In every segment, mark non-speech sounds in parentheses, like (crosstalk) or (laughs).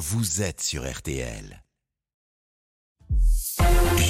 vous êtes sur RTL.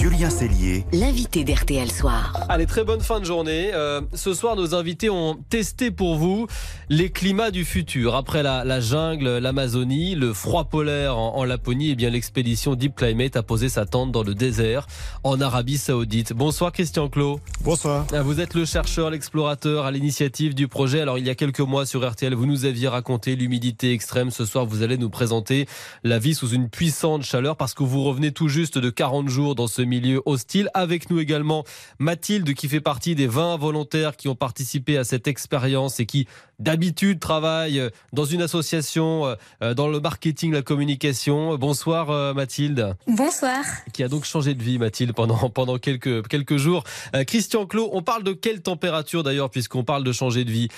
Julien Cellier, l'invité d'RTL Soir. Allez, très bonne fin de journée. Euh, ce soir, nos invités ont testé pour vous les climats du futur. Après la, jungle, l'Amazonie, le froid polaire en, Laponie, et eh bien l'expédition Deep Climate a posé sa tente dans le désert en Arabie Saoudite. Bonsoir Christian Clot. Bonsoir. Euh, vous êtes le chercheur, l'explorateur à l'initiative du projet. Alors il y a quelques mois sur RTL, vous nous aviez raconté l'humidité extrême. Ce soir, vous allez nous présenter la vie sous une puissante chaleur parce que vous revenez tout juste de 40 jours dans ce milieu hostile. Avec nous également Mathilde qui fait partie des 20 volontaires qui ont participé à cette expérience et qui d'habitude travaille dans une association euh, euh, dans le marketing, la communication. Bonsoir euh, Mathilde. Bonsoir. Qui a donc changé de vie Mathilde pendant, (laughs) pendant quelques, quelques jours. Christian Clot, on parle de quelle température d'ailleurs puisqu'on parle de changer de vie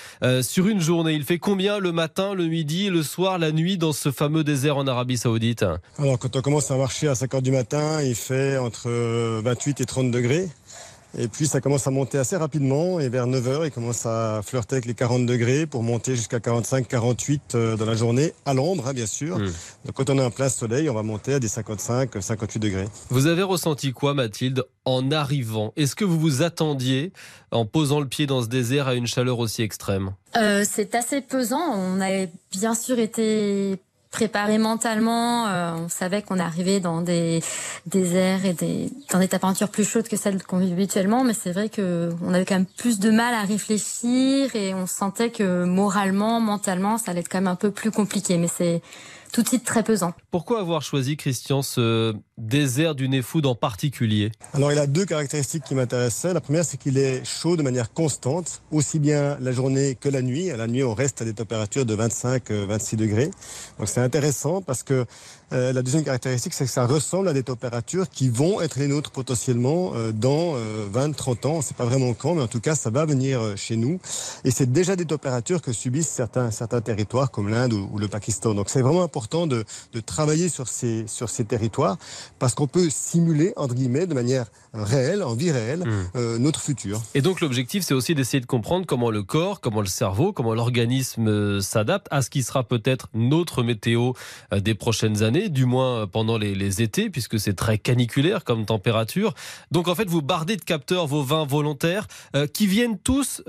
Sur une journée, il fait combien le matin, le midi, le soir, la nuit dans ce fameux désert en Arabie Saoudite? Alors quand on commence à marcher à 5 heures du matin, il fait entre 28 et 30 degrés. Et puis ça commence à monter assez rapidement et vers 9h, il commence à flirter avec les 40 degrés pour monter jusqu'à 45, 48 euh, dans la journée, à l'ombre hein, bien sûr. Hmm. Donc quand on est en plein soleil, on va monter à des 55, 58 degrés. Vous avez ressenti quoi Mathilde en arrivant? Est-ce que vous vous attendiez en posant le pied dans ce désert à une chaleur aussi extrême? Euh, C'est assez pesant. On a bien sûr été préparé mentalement. Euh, on savait qu'on arrivait dans des déserts et des, dans des températures plus chaudes que celles qu'on vit habituellement, mais c'est vrai que on avait quand même plus de mal à réfléchir et on sentait que moralement, mentalement, ça allait être quand même un peu plus compliqué. Mais c'est tout de suite très pesant. Pourquoi avoir choisi, Christian, ce désert du Néfoud en particulier Alors, il a deux caractéristiques qui m'intéressaient. La première, c'est qu'il est chaud de manière constante, aussi bien la journée que la nuit. À la nuit, on reste à des températures de 25-26 euh, degrés. Donc, c'est intéressant parce que euh, la deuxième caractéristique, c'est que ça ressemble à des températures qui vont être les nôtres potentiellement euh, dans 20-30 ans. C'est pas vraiment quand, mais en tout cas, ça va venir chez nous. Et c'est déjà des températures que subissent certains, territoires comme l'Inde ou, le Pakistan. Donc, c'est vraiment important de, travailler sur ces territoires parce qu'on peut simuler, entre guillemets, de manière réelle, en vie réelle, hmm. euh, notre futur. Et donc l'objectif, c'est aussi d'essayer de comprendre comment le corps, comment le cerveau, comment l'organisme euh, s'adapte à ce qui sera peut-être notre météo euh, des prochaines années, du moins pendant les, étés, puisque c'est très caniculaire comme température. Donc en fait, vous bardez de capteurs vos vins volontaires qui viennent tous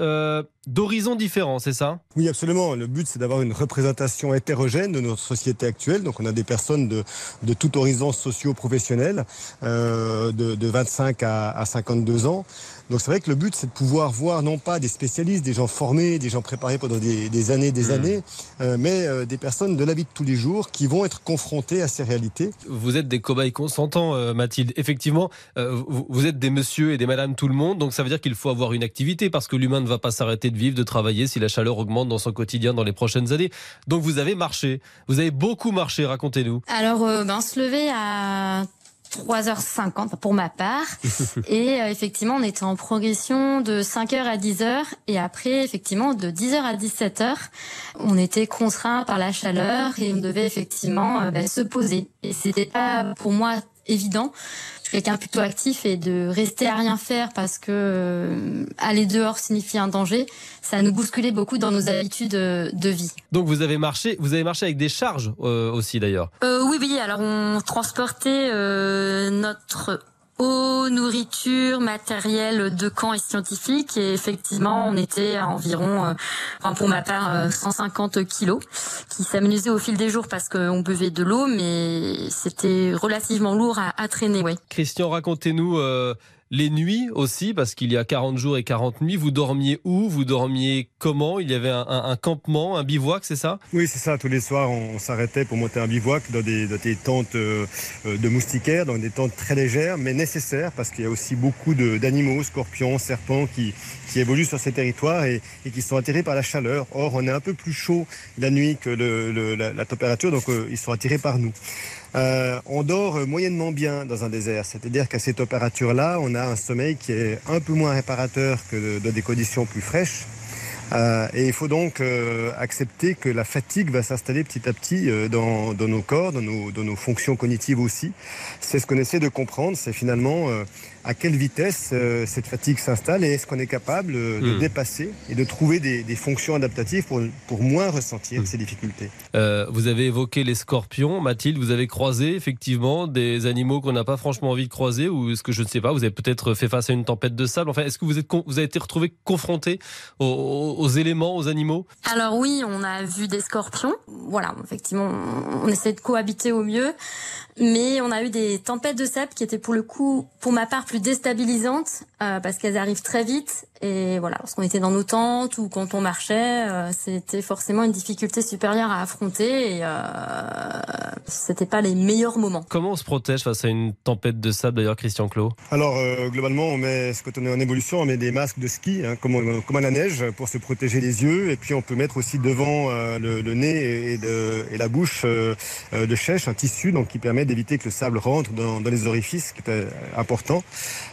d'horizons différents, c'est ça? Oui, absolument. Le but, c'est d'avoir une représentation hétérogène de notre société actuelle. Donc, on a des personnes de, de tout horizon socio-professionnel, euh, de, de, 25 à, à 52 ans. Donc c'est vrai que le but, c'est de pouvoir voir non pas des spécialistes, des gens formés, des gens préparés pendant des, des années, des mmh. années, euh, mais euh, des personnes de la vie de tous les jours qui vont être confrontées à ces réalités. Vous êtes des cobayes consentants, euh, Mathilde. Effectivement, vous, vous, êtes des messieurs et des madames tout le monde, donc ça veut dire qu'il faut avoir une activité parce que l'humain ne va pas s'arrêter de vivre, de travailler si la chaleur augmente dans son quotidien dans les prochaines années. Donc vous avez marché, vous avez beaucoup marché, racontez-nous. Alors, ben, se lever à 3h50 pour ma part. (laughs) et euh, effectivement, on était en progression de 5h à 10h. Et après, effectivement, de 10h à 17h, on était contraint par la chaleur et on devait effectivement euh, bah, se poser. Et c'était pas pour moi évident. Quelqu'un plutôt actif et de rester à rien faire parce que euh, aller dehors signifie un danger, ça nous bousculait beaucoup dans nos habitudes euh, de vie. Donc vous avez marché, vous avez marché avec des charges euh, aussi d'ailleurs? oui, oui. Alors on transportait notre eau, nourriture, matériel de camp et scientifique. Et effectivement, on était à environ, euh, enfin pour ma part, 150 euh, kilos, qui s'amenuisaient au fil des jours parce qu'on buvait de l'eau, mais c'était relativement lourd à, traîner. Ouais. Christian, racontez-nous euh, les nuits aussi, parce qu'il y a 40 jours et 40 nuits. Vous dormiez où? Vous dormiez comment? Il y avait un, campement, un bivouac, c'est ça? Oui, c'est ça. Tous les soirs, on, s'arrêtait pour monter un bivouac dans des, tentes euh, euh, de moustiquaires, dans des tentes très légères, mais nécessaires, parce qu'il y a aussi beaucoup d'animaux, scorpions, serpents, qui, évoluent sur ces territoires et, qui sont attirés par la chaleur. Or, on est un peu plus chaud la nuit que la, température, donc euh, ils sont attirés par nous. Euh, on dort moyennement bien dans un désert. C'est-à-dire qu'à ces températures-là, on a un sommeil qui est un peu moins réparateur que dans des conditions plus fraîches. Euh, et il faut donc euh, accepter que la fatigue va s'installer petit à petit dans, nos corps, dans nos, fonctions cognitives aussi. C'est ce qu'on essaie de comprendre, c'est finalement à quelle vitesse euh, cette fatigue s'installe et est-ce qu'on est capable euh, de Hmm. dépasser et de trouver des, des fonctions adaptatives pour, pour moins ressentir Hmm. ces difficultés? Euh, vous avez évoqué les scorpions. Mathilde, vous avez croisé effectivement des animaux qu'on n'a pas franchement envie de croiser ou est-ce que je ne sais pas, vous avez peut-être fait face à une tempête de sable. Enfin, est-ce que vous, êtes con- vous avez été retrouvé confronté aux, aux- aux éléments, aux animaux? Alors oui, on a vu des scorpions. Voilà, effectivement, on essaie de cohabiter au mieux. Mais on a eu des tempêtes de sable qui étaient pour le coup, pour ma part, plus déstabilisantes euh, parce qu'elles arrivent très vite. Et voilà, lorsqu'on était dans nos tentes ou quand on marchait, euh, c'était forcément une difficulté supérieure à affronter. Et euh, c'était pas les meilleurs moments. Comment on se protège face à une tempête de sable d'ailleurs, Christian Clot? Alors euh, globalement, on met, quand on est en évolution, on met des masques de ski, hein, comme, on- comme à la neige, pour se protéger les yeux. Et puis on peut mettre aussi devant euh, le, le nez et, de- et la bouche de chèche un tissu, donc qui permet d'éviter que le sable rentre dans, dans les orifices, ce qui est important.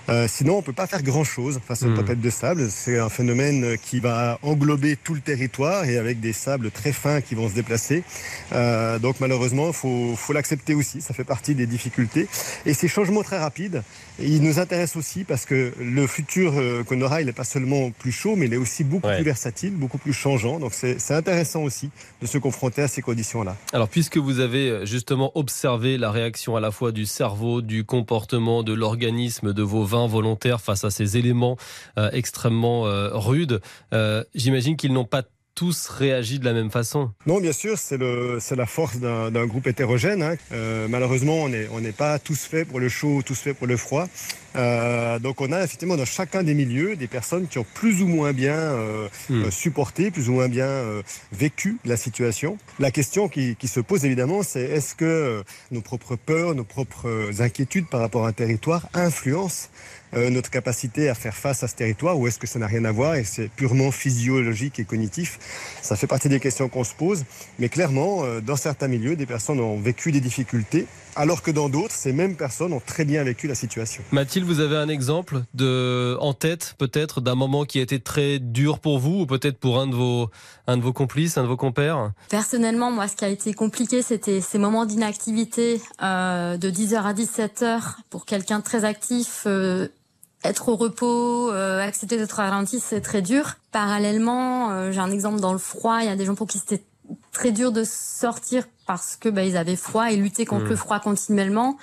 Euh, sinon, on peut pas faire grand-chose face à une Hmm. de sable. C'est un phénomène qui va englober tout le territoire et avec des sables très fins qui vont se déplacer. Euh, donc malheureusement, faut, faut l'accepter aussi. Ça fait partie des difficultés. Et ces changements très rapides, ils nous intéressent aussi parce que le futur euh, qu'on aura, il n'est pas seulement plus chaud, mais il est aussi beaucoup Ouais. plus versatile, beaucoup plus changeant. Donc c'est c'est intéressant aussi de se confronter à ces conditions-là. Alors, puisque vous avez euh, justement observé la réaction à la fois du cerveau, du comportement, de l'organisme, de vos vins volontaires face à ces éléments euh, extrêmement euh, rudes, euh, j'imagine qu'ils n'ont pas tous réagi de la même façon. Non, bien sûr, c'est la force d'un groupe hétérogène. hein. Malheureusement, on n'est on n'est pas tous faits pour le chaud, tous faits pour le froid. Euh, donc, on a effectivement dans chacun des milieux des personnes qui ont plus ou moins bien euh, Hmm. euh, supporté, plus ou moins bien euh, vécu la situation. La question qui, qui se pose évidemment, c'est est-ce que euh, nos propres peurs, nos propres inquiétudes par rapport à un territoire influencent euh, notre capacité à faire face à ce territoire ou est-ce que ça n'a rien à voir et c'est purement physiologique et cognitif? Ça fait partie des questions qu'on se pose. Mais clairement, euh, dans certains milieux, des personnes ont vécu des difficultés, alors que dans d'autres, ces mêmes personnes ont très bien vécu la situation. Mathilde, vous avez un exemple de, en tête peut-être d'un moment qui a été très dur pour vous ou peut-être pour un de vos, un de vos complices, un de vos compères? Personnellement, moi, ce qui a été compliqué, c'était ces moments d'inactivité euh, de 10h à 17h pour quelqu'un de très actif. euh, être au repos, euh, accepter d'être ralenti, c'est très dur. Parallèlement, euh, j'ai un exemple dans le froid. Il y a des gens pour qui c'était très dur de sortir parce que bah, ils avaient froid et lutter contre Mm. le froid continuellement.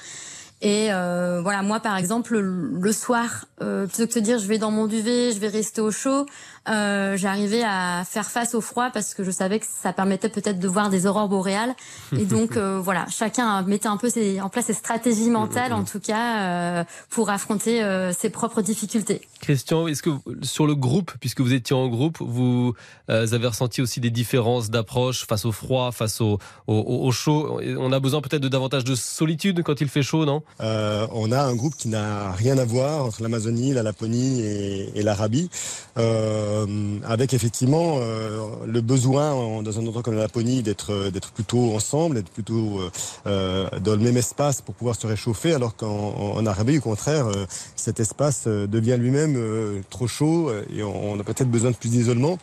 Et euh, voilà, moi par exemple, le, soir, euh, plutôt que de dire je vais dans mon duvet, je vais rester au chaud, euh, j'arrivais à faire face au froid parce que je savais que ça permettait peut-être de voir des aurores boréales. Et (laughs) donc euh, voilà, chacun mettait un peu ses, en place ses stratégies mentales, en tout cas, euh, pour affronter euh, ses propres difficultés. Christian, est-ce que sur le groupe, puisque vous étiez en groupe, vous euh, avez ressenti aussi des différences d'approche face au froid, face au, au, au- au chaud? On a besoin peut-être de davantage de solitude quand il fait chaud, non? Euh, on a un groupe qui n'a rien à voir entre l'Amazonie, la Laponie et, et l'Arabie, euh, avec effectivement euh, le besoin dans un endroit comme la Laponie d'être d'être plutôt ensemble, d'être plutôt euh, euh, dans le même espace pour pouvoir se réchauffer, alors qu'en en Arabie, au contraire, euh, cet espace euh, devient lui-même euh, trop chaud euh, et on, a peut-être besoin de plus d'isolement,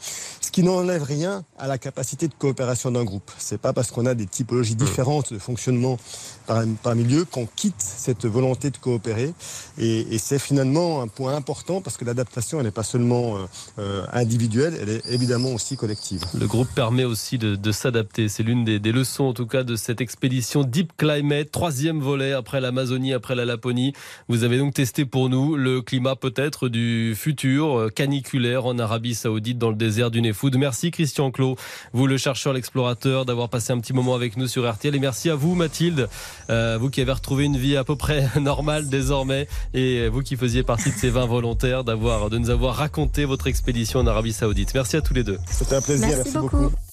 qui n'enlève rien à la capacité de coopération d'un groupe. C'est pas parce qu'on a des typologies différentes de fonctionnement par, par milieu qu'on quitte cette volonté de coopérer. Et, et c'est finalement un point important parce que l'adaptation, elle n'est pas seulement euh, euh, individuelle, elle est évidemment aussi collective. Le groupe permet aussi de, de s'adapter. C'est l'une des, des leçons, en tout cas, de cette expédition Deep Climate, troisième volet après l'Amazonie, après la Laponie. Vous avez donc testé pour nous le climat peut-être du futur, euh, caniculaire en Arabie Saoudite, dans le désert du Merci Christian Clot, vous le chercheur, l'explorateur, d'avoir passé un petit moment avec nous sur RTL. Et merci à vous, Mathilde, euh, vous qui avez retrouvé une vie à peu près (laughs) normale désormais, et vous qui faisiez partie de ces 20 volontaires, d'avoir, de nous avoir raconté votre expédition en Arabie Saoudite. Merci à tous les deux. C'était un plaisir, Merci merci, beaucoup. beaucoup.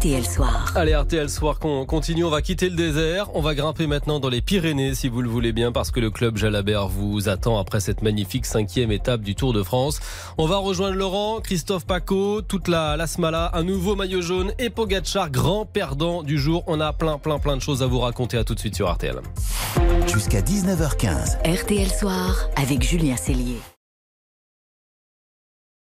RTL Soir. Allez, RTL Soir, qu'on continue. On va quitter le désert. On va grimper maintenant dans les Pyrénées, si vous le voulez bien, parce que le club Jalabert vous attend après cette magnifique cinquième étape du Tour de France. On va rejoindre Laurent, Christophe Paco, toute la, la Smala, un nouveau maillot jaune et Pogacar, grand perdant du jour. On a plein, plein, plein de choses à vous raconter. À tout de suite sur RTL. Jusqu'à 19h15. RTL Soir avec Julien Cellier.